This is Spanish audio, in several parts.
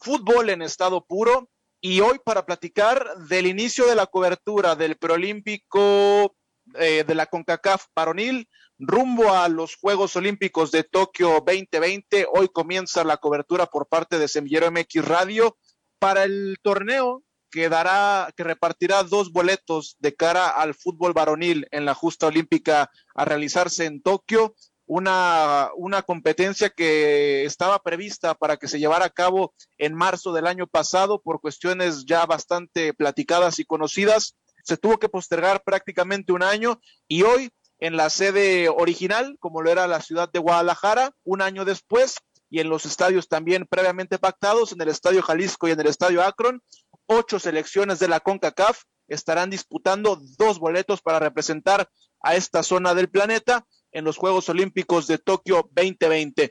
fútbol en estado puro y hoy para platicar del inicio de la cobertura del preolímpico eh, de la CONCACAF Paronil rumbo a los Juegos Olímpicos de Tokio 2020. Hoy comienza la cobertura por parte de Semillero MX Radio para el torneo que dará, que repartirá dos boletos de cara al fútbol varonil en la justa olímpica a realizarse en Tokio una, una competencia que estaba prevista para que se llevara a cabo en marzo del año pasado por cuestiones ya bastante platicadas y conocidas. Se tuvo que postergar prácticamente un año y hoy en la sede original, como lo era la ciudad de Guadalajara, un año después, y en los estadios también previamente pactados, en el Estadio Jalisco y en el Estadio Akron, ocho selecciones de la CONCACAF estarán disputando dos boletos para representar a esta zona del planeta en los Juegos Olímpicos de Tokio 2020.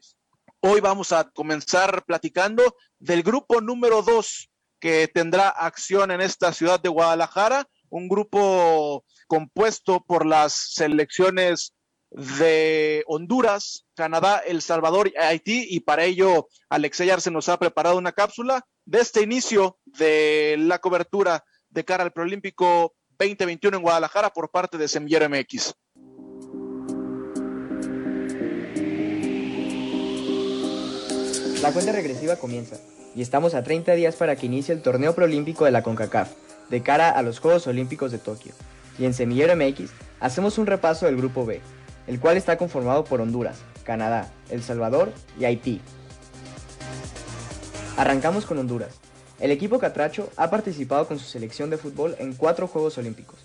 Hoy vamos a comenzar platicando del grupo número dos que tendrá acción en esta ciudad de Guadalajara, un grupo compuesto por las selecciones de Honduras, Canadá, El Salvador y Haití, y para ello Alexey Arce nos ha preparado una cápsula de este inicio de la cobertura de cara al Preolímpico 2021 en Guadalajara por parte de Semillero MX. La cuenta regresiva comienza y estamos a 30 días para que inicie el torneo proolímpico de la CONCACAF de cara a los Juegos Olímpicos de Tokio. Y en Semillero MX hacemos un repaso del grupo B, el cual está conformado por Honduras, Canadá, El Salvador y Haití. Arrancamos con Honduras. El equipo catracho ha participado con su selección de fútbol en cuatro Juegos Olímpicos,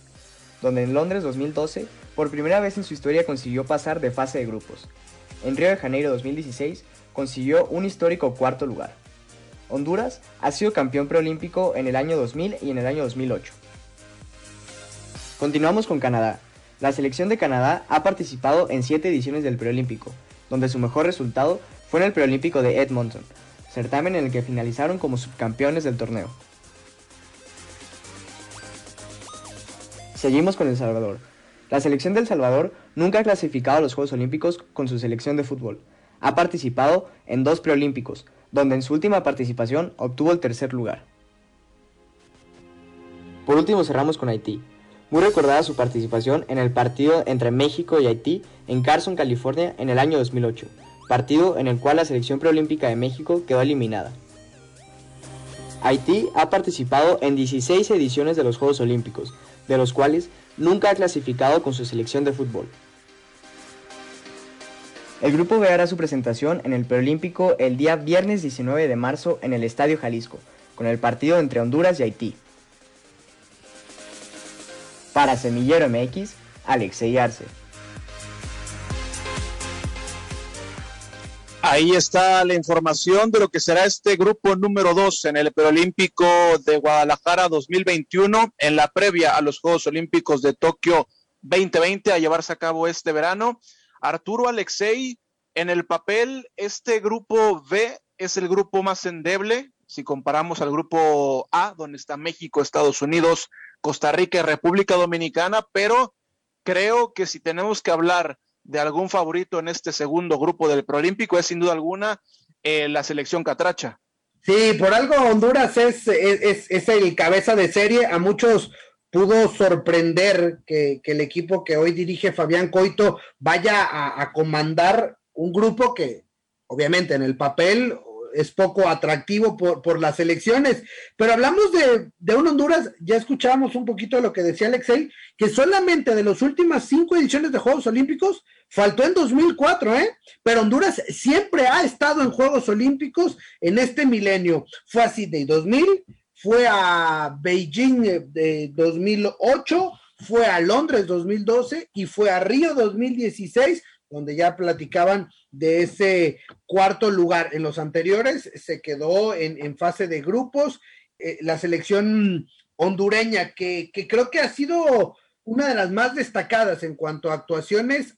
donde en Londres 2012 por primera vez en su historia consiguió pasar de fase de grupos. En Río de Janeiro 2016 consiguió un histórico cuarto lugar. Honduras ha sido campeón preolímpico en el año 2000 y en el año 2008. Continuamos con Canadá. La selección de Canadá ha participado en siete ediciones del preolímpico, donde su mejor resultado fue en el preolímpico de Edmonton, certamen en el que finalizaron como subcampeones del torneo. Seguimos con El Salvador. La selección de El Salvador nunca ha clasificado a los Juegos Olímpicos con su selección de fútbol, ha participado en dos preolímpicos, donde en su última participación obtuvo el tercer lugar. Por último cerramos con Haití. Muy recordada su participación en el partido entre México y Haití en Carson, California, en el año 2008, partido en el cual la selección preolímpica de México quedó eliminada. Haití ha participado en 16 ediciones de los Juegos Olímpicos, de los cuales nunca ha clasificado con su selección de fútbol. El grupo B hará su presentación en el preolímpico el día viernes 19 de marzo en el Estadio Jalisco, con el partido entre Honduras y Haití. Para Semillero MX, Alexei Arce. Ahí está la información de lo que será este grupo número 2 en el Preolímpico de Guadalajara 2021, en la previa a los Juegos Olímpicos de Tokio 2020 a llevarse a cabo este verano. Arturo Alexei, en el papel, este grupo B es el grupo más endeble, si comparamos al grupo A, donde está México, Estados Unidos, Costa Rica y República Dominicana, pero creo que si tenemos que hablar de algún favorito en este segundo grupo del Proolímpico es sin duda alguna eh, la selección catracha. Sí, por algo Honduras es, es, es, el cabeza de serie. A muchos pudo sorprender que, el equipo que hoy dirige Fabián Coito vaya a, comandar un grupo que obviamente en el papel es poco atractivo por, las elecciones. Pero hablamos de, de, un Honduras, ya escuchábamos un poquito de lo que decía Alexei, que solamente de las últimas cinco ediciones de Juegos Olímpicos, faltó en 2004, ¿eh? Pero Honduras siempre ha estado en Juegos Olímpicos en este milenio. Fue así de 2000, fue a Beijing de 2008, fue a Londres 2012 y fue a Río 2016, donde ya platicaban de ese cuarto lugar. En los anteriores se quedó en, fase de grupos. Eh, la selección hondureña, que, creo que ha sido una de las más destacadas en cuanto a actuaciones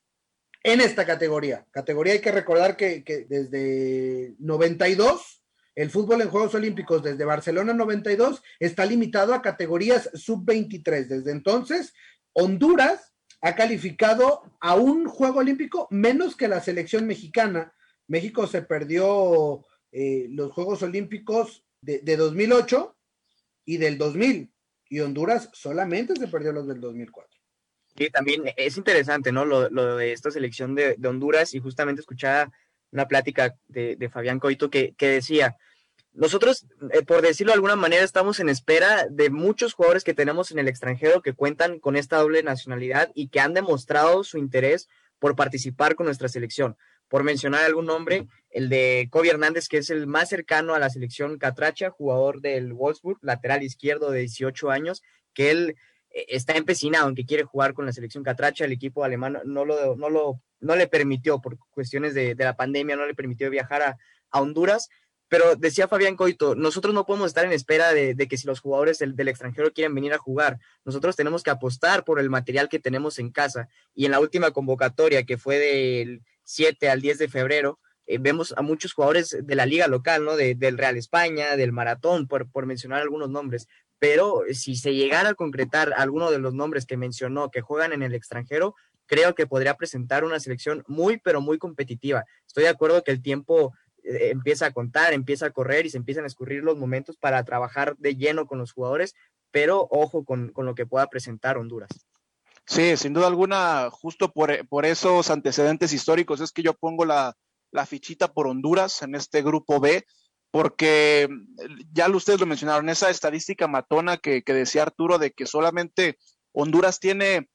en esta categoría. Categoría hay que recordar que, que desde 92 el fútbol en Juegos Olímpicos desde Barcelona 92 está limitado a categorías sub-23. Desde entonces, Honduras ha calificado a un Juego Olímpico menos que la selección mexicana. México se perdió eh, los Juegos Olímpicos de, 2008 y del 2000, y Honduras solamente se perdió los del 2004. Sí, también es interesante, ¿no? Lo, de esta selección de, Honduras y justamente escuchaba una plática de, Fabián Coito que, decía, nosotros, eh, por decirlo de alguna manera, estamos en espera de muchos jugadores que tenemos en el extranjero que cuentan con esta doble nacionalidad y que han demostrado su interés por participar con nuestra selección. Por mencionar algún nombre, el de Kobe Hernández, que es el más cercano a la selección catracha, jugador del Wolfsburg, lateral izquierdo de 18 años, que él está empecinado en que quiere jugar con la selección catracha. El equipo alemán no, lo, no, lo, no le permitió, por cuestiones de, la pandemia, no le permitió viajar a, a Honduras pero decía Fabián Coito, nosotros no podemos estar en espera de, que si los jugadores del, extranjero quieren venir a jugar, nosotros tenemos que apostar por el material que tenemos en casa. Y en la última convocatoria, que fue del 7 al 10 de febrero, eh, vemos a muchos jugadores de la liga local, ¿no? del Real España, del Maratón, por, por mencionar algunos nombres. Pero si se llegara a concretar alguno de los nombres que mencionó que juegan en el extranjero, creo que podría presentar una selección muy, pero muy competitiva. Estoy de acuerdo que el tiempo eh, empieza a contar, empieza a correr y se empiezan a escurrir los momentos para trabajar de lleno con los jugadores, pero ojo con, lo que pueda presentar Honduras. Sí, sin duda alguna, justo por, esos antecedentes históricos es que yo pongo la, fichita por Honduras en este grupo B, porque ya ustedes lo mencionaron, esa estadística matona que, decía Arturo de que solamente Honduras tiene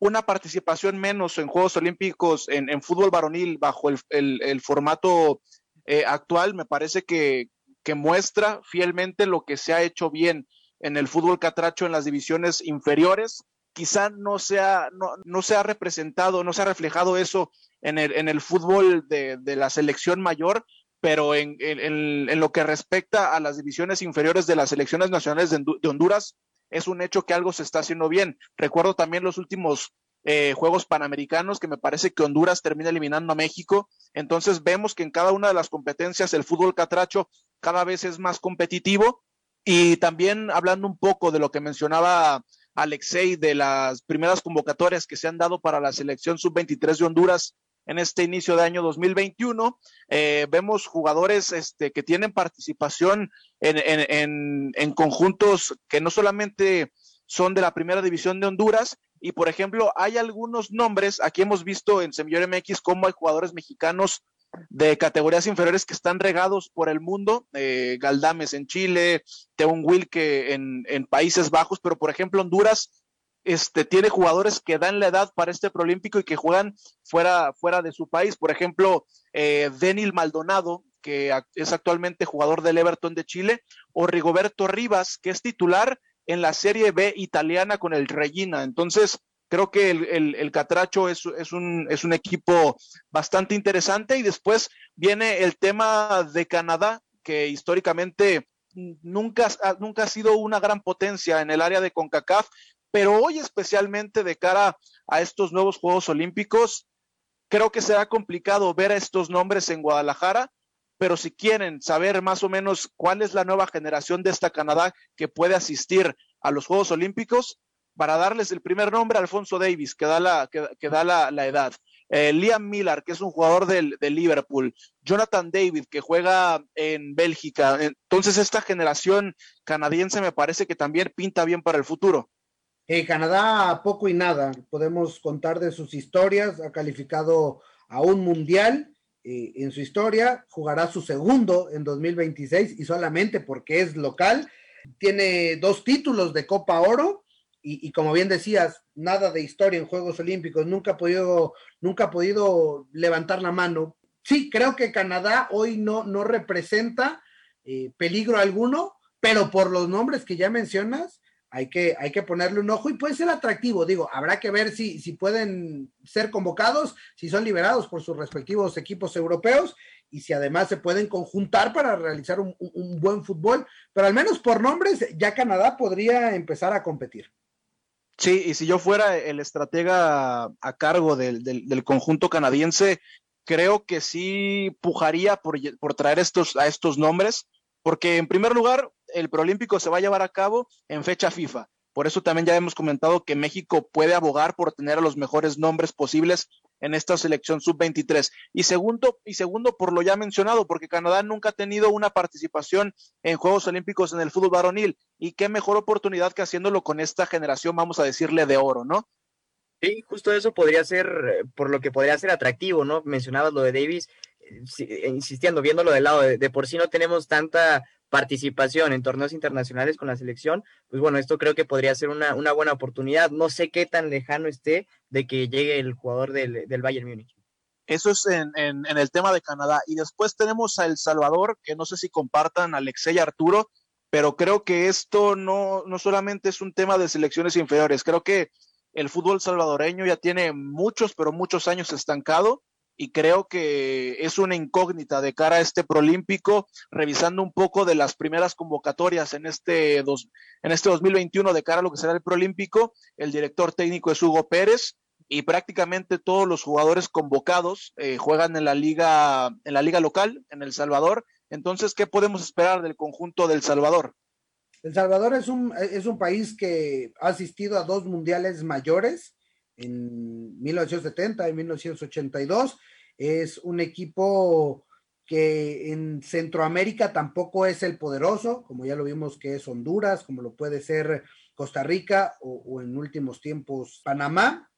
una participación menos en Juegos Olímpicos en, fútbol varonil bajo el formato eh, actual me parece que, muestra fielmente lo que se ha hecho bien en el fútbol catracho en las divisiones inferiores. Quizá no se ha, no, se ha representado, no se ha reflejado eso en el, en el fútbol de, la selección mayor, pero en, lo que respecta a las divisiones inferiores de las selecciones nacionales de, Honduras, es un hecho que algo se está haciendo bien. Recuerdo también los últimos eh, Juegos Panamericanos, que me parece que Honduras termina eliminando a México. Entonces vemos que en cada una de las competencias el fútbol catracho cada vez es más competitivo. Y también hablando un poco de lo que mencionaba Alexei, de las primeras convocatorias que se han dado para la selección sub-23 de Honduras en este inicio de año 2021. Eh, vemos jugadores este, que tienen participación en, en, en, conjuntos que no solamente son de la primera división de Honduras, y por ejemplo, hay algunos nombres, aquí hemos visto en Semillor MX cómo hay jugadores mexicanos de categorías inferiores que están regados por el mundo, eh, Galdames en Chile, Teun Wilke en, en Países Bajos, pero por ejemplo Honduras este, tiene jugadores que dan la edad para este preolímpico y que juegan fuera, fuera de su país. Por ejemplo, eh, Denil Maldonado, que es actualmente jugador del Everton de Chile, o Rigoberto Rivas, que es titular en la Serie B italiana con el Regina. Entonces, creo que el, Catracho es, un, es un equipo bastante interesante y después viene el tema de Canadá, que históricamente nunca, nunca ha sido una gran potencia en el área de CONCACAF, pero hoy especialmente de cara a estos nuevos Juegos Olímpicos, creo que será complicado ver a estos nombres en Guadalajara pero si quieren saber más o menos cuál es la nueva generación de esta Canadá que puede asistir a los Juegos Olímpicos, para darles el primer nombre, Alfonso Davis, que da la, que, da la, edad. Eh, Liam Miller, que es un jugador del, Liverpool. Jonathan David, que juega en Bélgica. Entonces, esta generación canadiense me parece que también pinta bien para el futuro. Eh, Canadá, poco y nada. Podemos contar de sus historias. Ha calificado a un mundial eh, en su historia, jugará su segundo en 2026 y solamente porque es local. Tiene dos títulos de Copa Oro y, como bien decías, nada de historia en Juegos Olímpicos, nunca ha podido, nunca ha podido levantar la mano. Sí, creo que Canadá hoy no, no representa eh, peligro alguno, pero por los nombres que ya mencionas, hay que, hay que ponerle un ojo y puede ser atractivo. Digo, habrá que ver si, si pueden ser convocados, si son liberados por sus respectivos equipos europeos y si además se pueden conjuntar para realizar un, buen fútbol. Pero al menos por nombres, ya Canadá podría empezar a competir. Sí, y si yo fuera el estratega a cargo del, del, conjunto canadiense, creo que sí pujaría por, por traer estos, a estos nombres, porque en primer lugar, el Proolímpico se va a llevar a cabo en fecha FIFA. Por eso también ya hemos comentado que México puede abogar por tener a los mejores nombres posibles en esta selección sub-23. Y segundo, y segundo, por lo ya mencionado, porque Canadá nunca ha tenido una participación en Juegos Olímpicos en el fútbol varonil. Y qué mejor oportunidad que haciéndolo con esta generación, vamos a decirle, de oro, ¿no? Sí, justo eso podría ser, eh, por lo que podría ser atractivo, ¿no? Mencionabas lo de Davis, eh, insistiendo, viéndolo del lado, de por sí no tenemos tanta participación en torneos internacionales con la selección, pues bueno, esto creo que podría ser una, una buena oportunidad. No sé qué tan lejano esté de que llegue el jugador del, del Bayern Múnich. Eso es en, en, el tema de Canadá. Y después tenemos a El Salvador, que no sé si compartan Alexei y Arturo, pero creo que esto no, no solamente es un tema de selecciones inferiores, creo que el fútbol salvadoreño ya tiene muchos, pero muchos años estancado y creo que es una incógnita de cara a este prolímpico, revisando un poco de las primeras convocatorias en este, dos, en este 2021 de cara a lo que será el prolímpico. El director técnico es Hugo Pérez y prácticamente todos los jugadores convocados eh, juegan en la liga, en la liga local, en El Salvador. Entonces, ¿qué podemos esperar del conjunto del Salvador? El Salvador es un, es un país que ha asistido a dos mundiales mayores en 1970 y 1982. Es un equipo que en Centroamérica tampoco es el poderoso, como ya lo vimos que es Honduras, como lo puede ser Costa Rica o, en últimos tiempos Panamá.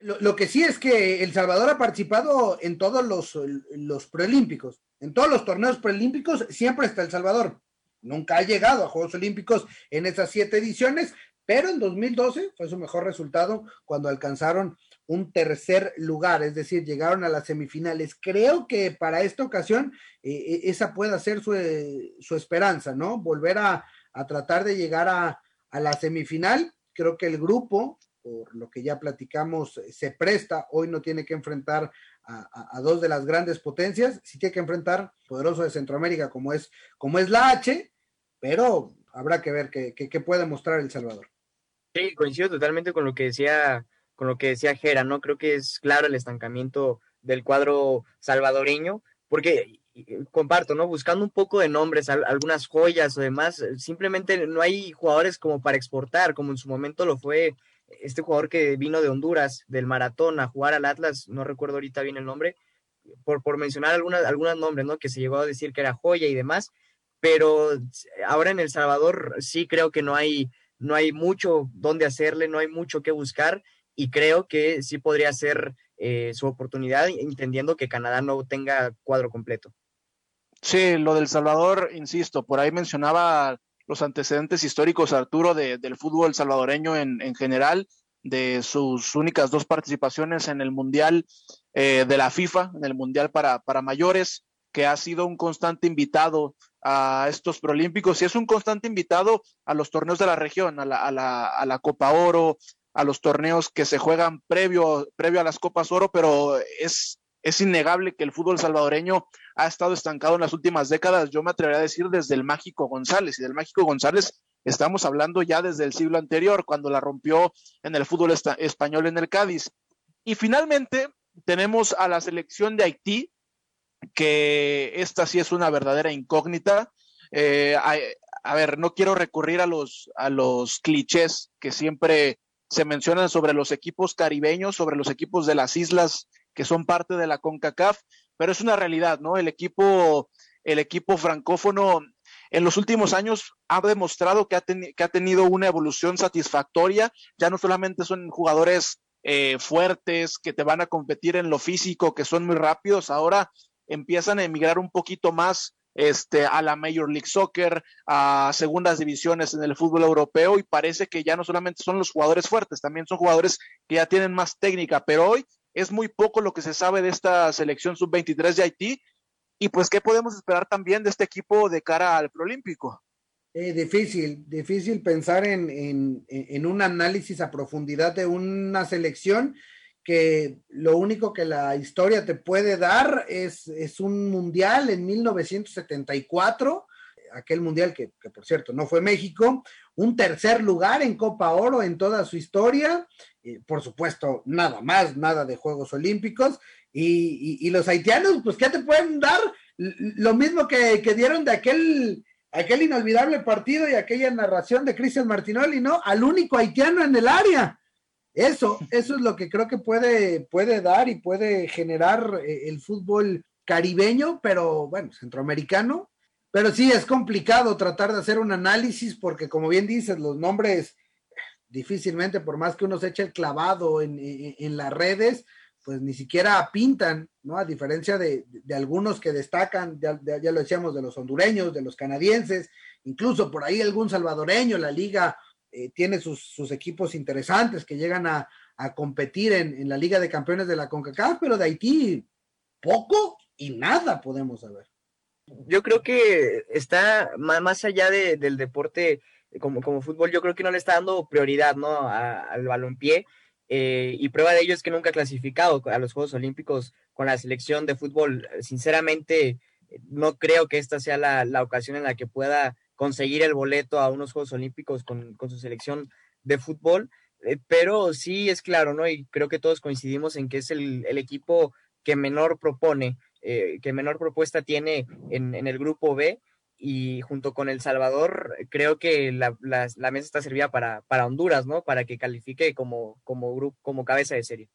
Lo, que sí es que El Salvador ha participado en todos los, los preolímpicos, en todos los torneos preolímpicos siempre está El Salvador. Nunca ha llegado a Juegos Olímpicos en esas siete ediciones, pero en 2012 fue su mejor resultado cuando alcanzaron un tercer lugar, es decir, llegaron a las semifinales. Creo que para esta ocasión eh, eh, esa puede ser su, eh, su, esperanza, ¿no? Volver a, tratar de llegar a, la semifinal. Creo que el grupo, por lo que ya platicamos, se presta. Hoy no tiene que enfrentar a, a dos de las grandes potencias, sí tiene que enfrentar poderoso de Centroamérica como es, como es la H, pero habrá que ver qué, puede mostrar El Salvador. Sí, coincido totalmente con lo que decía, con lo que decía Jera, ¿no? Creo que es claro el estancamiento del cuadro salvadoreño, porque comparto, ¿no? Buscando un poco de nombres, algunas joyas o demás, simplemente no hay jugadores como para exportar, como en su momento lo fue este jugador que vino de Honduras, del maratón, a jugar al Atlas, no recuerdo ahorita bien el nombre, por, por mencionar algunas, algunos nombres, ¿no? Que se llegó a decir que era joya y demás, pero ahora en El Salvador sí creo que no hay no hay mucho donde hacerle, no hay mucho que buscar y creo que sí podría ser eh, su oportunidad, entendiendo que Canadá no tenga cuadro completo. Sí, lo del Salvador, insisto, por ahí mencionaba los antecedentes históricos, Arturo, del fútbol salvadoreño en, en, general, de sus únicas dos participaciones en el Mundial eh, de la FIFA, en el Mundial para, para mayores, que ha sido un constante invitado a estos Prolímpicos y es un constante invitado a los torneos de la región, a la, a la, a la Copa Oro, a los torneos que se juegan previo, previo a las Copas Oro, pero es, es innegable que el fútbol salvadoreño ha estado estancado en las últimas décadas. Yo me atrevería a decir desde el Mágico González, y del Mágico González estamos hablando ya desde el siglo anterior, cuando la rompió en el fútbol español en el Cádiz. Y finalmente tenemos a la selección de Haití, que esta sí es una verdadera incógnita. Eh, a, ver, no quiero recurrir a los, a los clichés que siempre se mencionan sobre los equipos caribeños, sobre los equipos de las islas que son parte de la CONCACAF, pero es una realidad, ¿no? El equipo, el equipo francófono en los últimos años ha demostrado que ha, que ha tenido una evolución satisfactoria. Ya no solamente son jugadores eh, fuertes que te van a competir en lo físico, que son muy rápidos, ahora empiezan a emigrar un poquito más este, a la Major League Soccer, a segundas divisiones en el fútbol europeo y parece que ya no solamente son los jugadores fuertes, también son jugadores que ya tienen más técnica, pero hoy es muy poco lo que se sabe de esta selección sub-23 de Haití. Y pues qué podemos esperar también de este equipo de cara al Prolímpico. Eh, difícil, difícil pensar en, en, un análisis a profundidad de una selección que lo único que la historia te puede dar es, es un mundial en 1974, aquel mundial que, que, por cierto no fue México, un tercer lugar en Copa Oro en toda su historia, por supuesto, nada más, nada de Juegos Olímpicos, y, los haitianos, pues, ¿qué te pueden dar? Lo mismo que, dieron de aquel, aquel inolvidable partido y aquella narración de Cristian Martinoli, ¿no? Al único haitiano en el área. Eso, eso es lo que creo que puede, puede dar y puede generar eh, el fútbol caribeño, pero bueno, centroamericano. Pero sí es complicado tratar de hacer un análisis porque, como bien dices, los nombres difícilmente, por más que uno se eche el clavado en, en las redes, pues ni siquiera pintan, ¿no? A diferencia de, algunos que destacan, ya, lo decíamos, de los hondureños, de los canadienses, incluso por ahí algún salvadoreño, la liga eh, tiene sus, equipos interesantes que llegan a, competir en, la Liga de Campeones de la CONCACAF, pero de Haití poco y nada podemos saber. Yo creo que está más allá del deporte como, como fútbol, yo creo que no le está dando prioridad, ¿no? al balompié eh, y prueba de ello es que nunca ha clasificado a los Juegos Olímpicos con la selección de fútbol. Sinceramente, no creo que esta sea la, ocasión en la que pueda conseguir el boleto a unos Juegos Olímpicos con, su selección de fútbol, eh, pero sí es claro, ¿no? Y creo que todos coincidimos en que es el, equipo que menor propone, eh, que menor propuesta tiene en, en el grupo B y junto con El Salvador creo que la, mesa está servida para, para, Honduras, ¿no? Para que califique como, como, grupo, como cabeza de serie.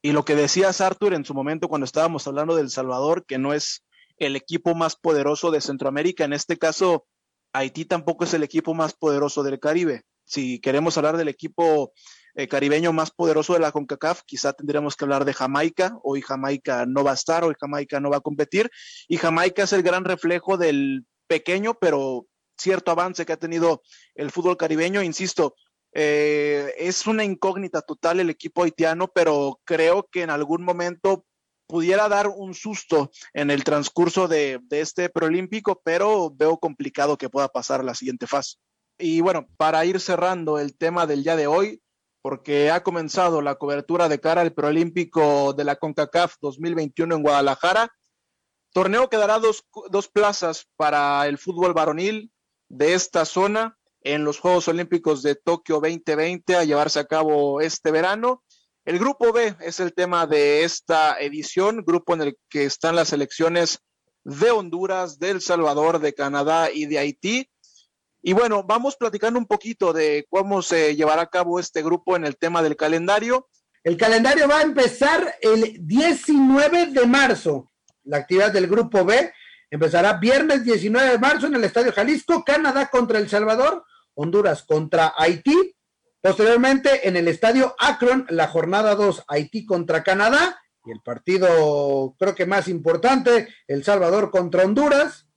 Y lo que decías, Arthur, en su momento cuando estábamos hablando del Salvador, que no es el equipo más poderoso de Centroamérica, en este caso, Haití tampoco es el equipo más poderoso del Caribe. Si queremos hablar del equipo eh, caribeño más poderoso de la CONCACAF, quizá tendríamos que hablar de Jamaica. Hoy Jamaica no va a estar, hoy Jamaica no va a competir. Y Jamaica es el gran reflejo del pequeño, pero cierto avance que ha tenido el fútbol caribeño. Insisto, eh, es una incógnita total el equipo haitiano, pero creo que en algún momento pudiera dar un susto en el transcurso de, este preolímpico, pero veo complicado que pueda pasar la siguiente fase. Y bueno, para ir cerrando el tema del día de hoy, porque ha comenzado la cobertura de cara al preolímpico de la CONCACAF 2021 en Guadalajara, Torneo que dará dos, plazas para el fútbol varonil de esta zona en los Juegos Olímpicos de Tokio 2020 a llevarse a cabo este verano. El grupo B es el tema de esta edición, grupo en el que están las selecciones de Honduras, de El Salvador, de Canadá y de Haití. Y bueno, vamos platicando un poquito de cómo se llevará a cabo este grupo en el tema del calendario. El calendario va a empezar el 19 de marzo. La actividad del Grupo B empezará viernes 19 de marzo en el Estadio Jalisco, Canadá contra El Salvador, Honduras contra Haití. Posteriormente en el Estadio Akron, la jornada 2, Haití contra Canadá. Y el partido creo que más importante, El Salvador contra Honduras.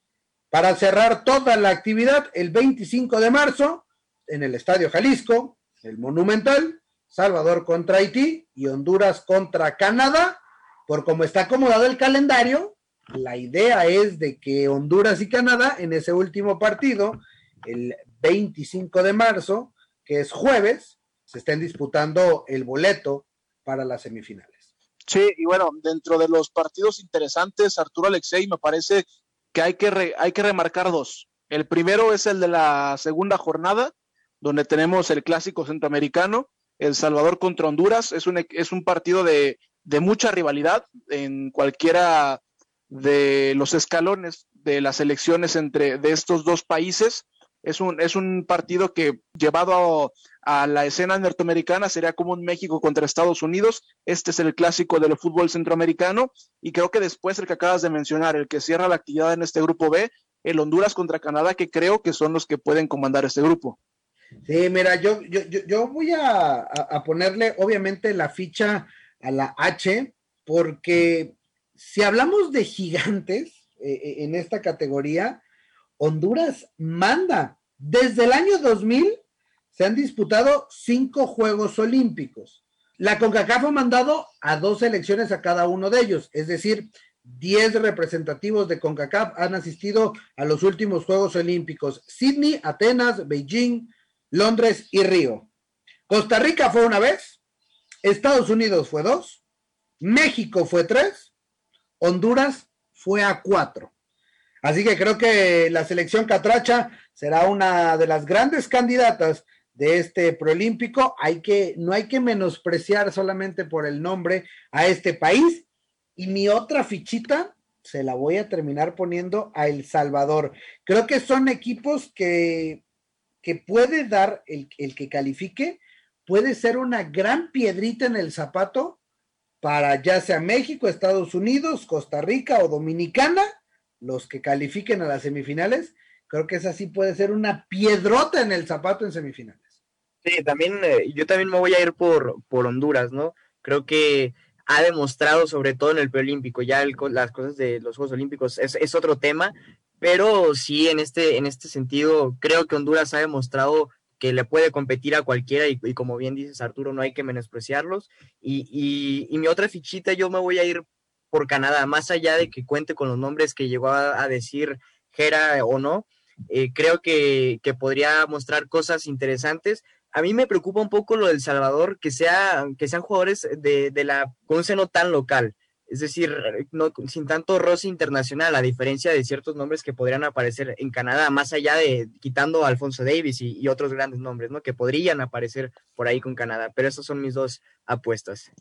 Para cerrar toda la actividad, el 25 de marzo, en el Estadio Jalisco, el Monumental, Salvador contra Haití y Honduras contra Canadá por cómo está acomodado el calendario, la idea es de que Honduras y Canadá en ese último partido, el 25 de marzo, que es jueves, se estén disputando el boleto para las semifinales. Sí, y bueno, dentro de los partidos interesantes, Arturo Alexei, me parece que hay que, hay que remarcar dos. El primero es el de la segunda jornada, donde tenemos el clásico centroamericano, El Salvador contra Honduras. Es un, es un partido de, de mucha rivalidad en cualquiera de los escalones de las elecciones entre de estos dos países. Es un, es un partido que llevado a, la escena norteamericana sería como un México contra Estados Unidos. Este es el clásico del fútbol centroamericano y creo que después el que acabas de mencionar, el que cierra la actividad en este grupo B, el Honduras contra Canadá, que creo que son los que pueden comandar este grupo. Sí, mira, yo, yo, yo voy a, ponerle obviamente la ficha a la H, porque si hablamos de gigantes eh, eh, en esta categoría, Honduras manda. Desde el año 2000 se han disputado cinco Juegos Olímpicos. La CONCACAF ha mandado a dos selecciones a cada uno de ellos, es decir, 10 representativos de CONCACAF han asistido a los últimos Juegos Olímpicos. Sydney, Atenas, Beijing, Londres y Río. Costa Rica fue una vez, Estados Unidos fue dos, México fue tres, Honduras fue a cuatro. Así que creo que la selección catracha será una de las grandes candidatas de este proolímpico. Hay que, no hay que menospreciar solamente por el nombre a este país. Y mi otra fichita se la voy a terminar poniendo a El Salvador. Creo que son equipos que, que puede dar el, el que califique, puede ser una gran piedrita en el zapato para ya sea México, Estados Unidos, Costa Rica o Dominicana, los que califiquen a las semifinales. Creo que esa sí puede ser una piedrota en el zapato en semifinales. Sí, también eh, yo también me voy a ir por, por Honduras, ¿no? Creo que ha demostrado, sobre todo en el preolímpico, ya las cosas de los Juegos Olímpicos es, es, otro tema, pero sí, en este, en este sentido, creo que Honduras ha demostrado que le puede competir a cualquiera y, como bien dices Arturo, no hay que menospreciarlos. Y, y, mi otra fichita, yo me voy a ir por Canadá, más allá de que cuente con los nombres que llegó a, decir Gera o no, eh, creo que, que podría mostrar cosas interesantes a mí me preocupa un poco lo del Salvador, que, sea, que sean jugadores de, de la, con un seno tan local. Es decir, no, sin tanto roce internacional, a diferencia de ciertos nombres que podrían aparecer en Canadá, más allá de quitando a Alfonso Davis y, otros grandes nombres, ¿no? Que podrían aparecer por ahí con Canadá. Pero esas son mis dos apuestas.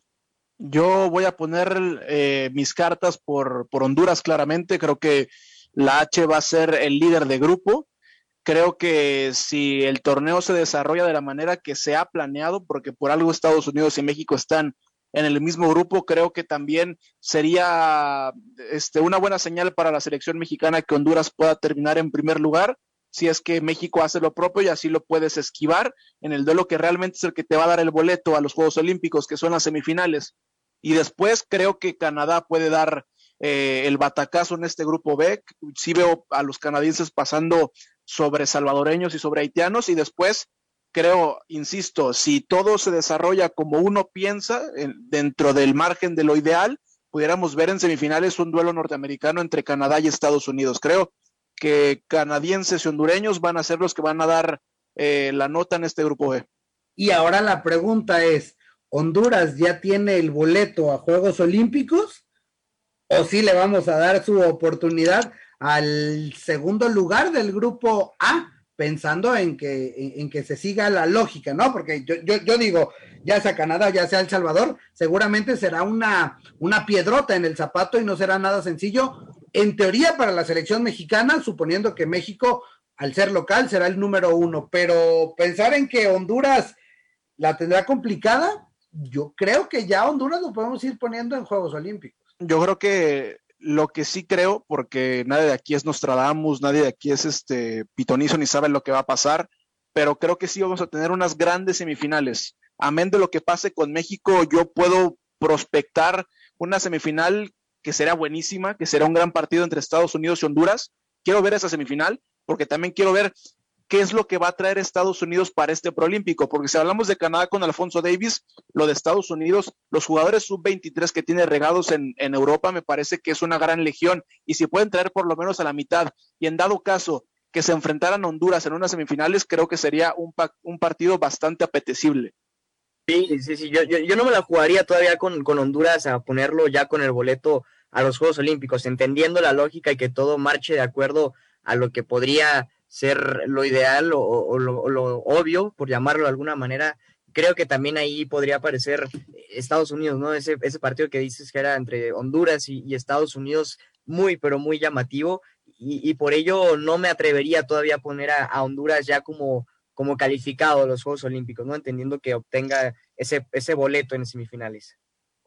Yo voy a poner eh, mis cartas por, por Honduras, claramente. Creo que la H va a ser el líder de grupo creo que si el torneo se desarrolla de la manera que se ha planeado, porque por algo Estados Unidos y México están en el mismo grupo, creo que también sería este, una buena señal para la selección mexicana que Honduras pueda terminar en primer lugar, si es que México hace lo propio y así lo puedes esquivar en el duelo que realmente es el que te va a dar el boleto a los Juegos Olímpicos, que son las semifinales. Y después creo que Canadá puede dar eh, el batacazo en este grupo B. Sí veo a los canadienses pasando sobre salvadoreños y sobre haitianos y después creo, insisto, si todo se desarrolla como uno piensa, dentro del margen de lo ideal, pudiéramos ver en semifinales un duelo norteamericano entre Canadá y Estados Unidos. Creo que canadienses y hondureños van a ser los que van a dar eh, la nota en este grupo B. Y ahora la pregunta es, ¿Honduras ya tiene el boleto a Juegos Olímpicos? ¿O sí le vamos a dar su oportunidad al segundo lugar del grupo A, pensando en que, en, que se siga la lógica, ¿no? Porque yo, yo, yo, digo, ya sea Canadá, ya sea El Salvador, seguramente será una, una piedrota en el zapato y no será nada sencillo. En teoría, para la selección mexicana, suponiendo que México, al ser local, será el número uno, pero pensar en que Honduras la tendrá complicada, yo creo que ya Honduras lo podemos ir poniendo en Juegos Olímpicos. Yo creo que lo que sí creo, porque nadie de aquí es Nostradamus, nadie de aquí es este pitonizo ni sabe lo que va a pasar, pero creo que sí vamos a tener unas grandes semifinales. Amén de lo que pase con México, yo puedo prospectar una semifinal que será buenísima, que será un gran partido entre Estados Unidos y Honduras. Quiero ver esa semifinal, porque también quiero ver qué es lo que va a traer Estados Unidos para este proolímpico, porque si hablamos de Canadá con Alfonso Davis, lo de Estados Unidos, los jugadores sub-23 que tiene regados en, Europa, me parece que es una gran legión, y si pueden traer por lo menos a la mitad, y en dado caso que se enfrentaran a Honduras en unas semifinales, creo que sería un, un partido bastante apetecible. Sí, sí, sí, yo, no me la jugaría todavía con Honduras a ponerlo ya con el boleto a los Juegos Olímpicos, entendiendo la lógica y que todo marche de acuerdo a lo que podría ser lo ideal o, lo, obvio, por llamarlo de alguna manera, creo que también ahí podría aparecer Estados Unidos, ¿no? Ese, ese partido que dices que era entre Honduras y, Estados Unidos, muy, pero muy llamativo, y, por ello no me atrevería todavía a poner a, Honduras ya como, como calificado a los Juegos Olímpicos, ¿no? Entendiendo que obtenga ese, ese boleto en semifinales.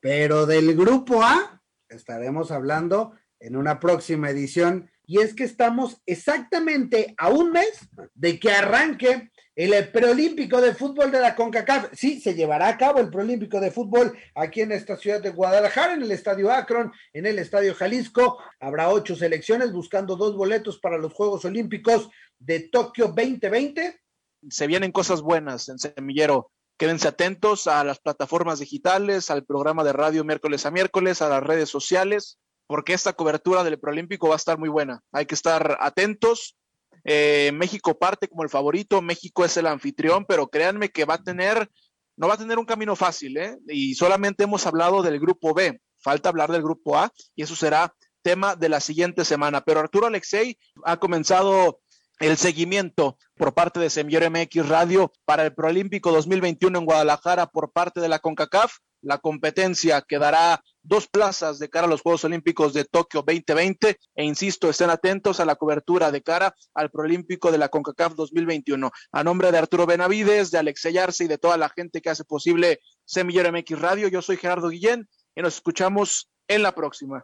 Pero del grupo A estaremos hablando en una próxima edición y es que estamos exactamente a un mes de que arranque el preolímpico de fútbol de la CONCACAF. Sí, se llevará a cabo el preolímpico de fútbol aquí en esta ciudad de Guadalajara, en el Estadio Akron, en el Estadio Jalisco. Habrá ocho selecciones buscando dos boletos para los Juegos Olímpicos de Tokio 2020. Se vienen cosas buenas en Semillero. Quédense atentos a las plataformas digitales, al programa de radio miércoles a miércoles, a las redes sociales porque esta cobertura del Preolímpico va a estar muy buena. Hay que estar atentos. Eh, México parte como el favorito, México es el anfitrión, pero créanme que va a tener, no va a tener un camino fácil, ¿eh? Y solamente hemos hablado del grupo B, falta hablar del grupo A, y eso será tema de la siguiente semana. Pero Arturo Alexei ha comenzado el seguimiento por parte de Semillero MX Radio para el Proolímpico 2021 en Guadalajara por parte de la CONCACAF. La competencia quedará dos plazas de cara a los Juegos Olímpicos de Tokio 2020 e insisto, estén atentos a la cobertura de cara al Proolímpico de la CONCACAF 2021. A nombre de Arturo Benavides, de Alexey Arce y de toda la gente que hace posible Semillero MX Radio, yo soy Gerardo Guillén y nos escuchamos en la próxima.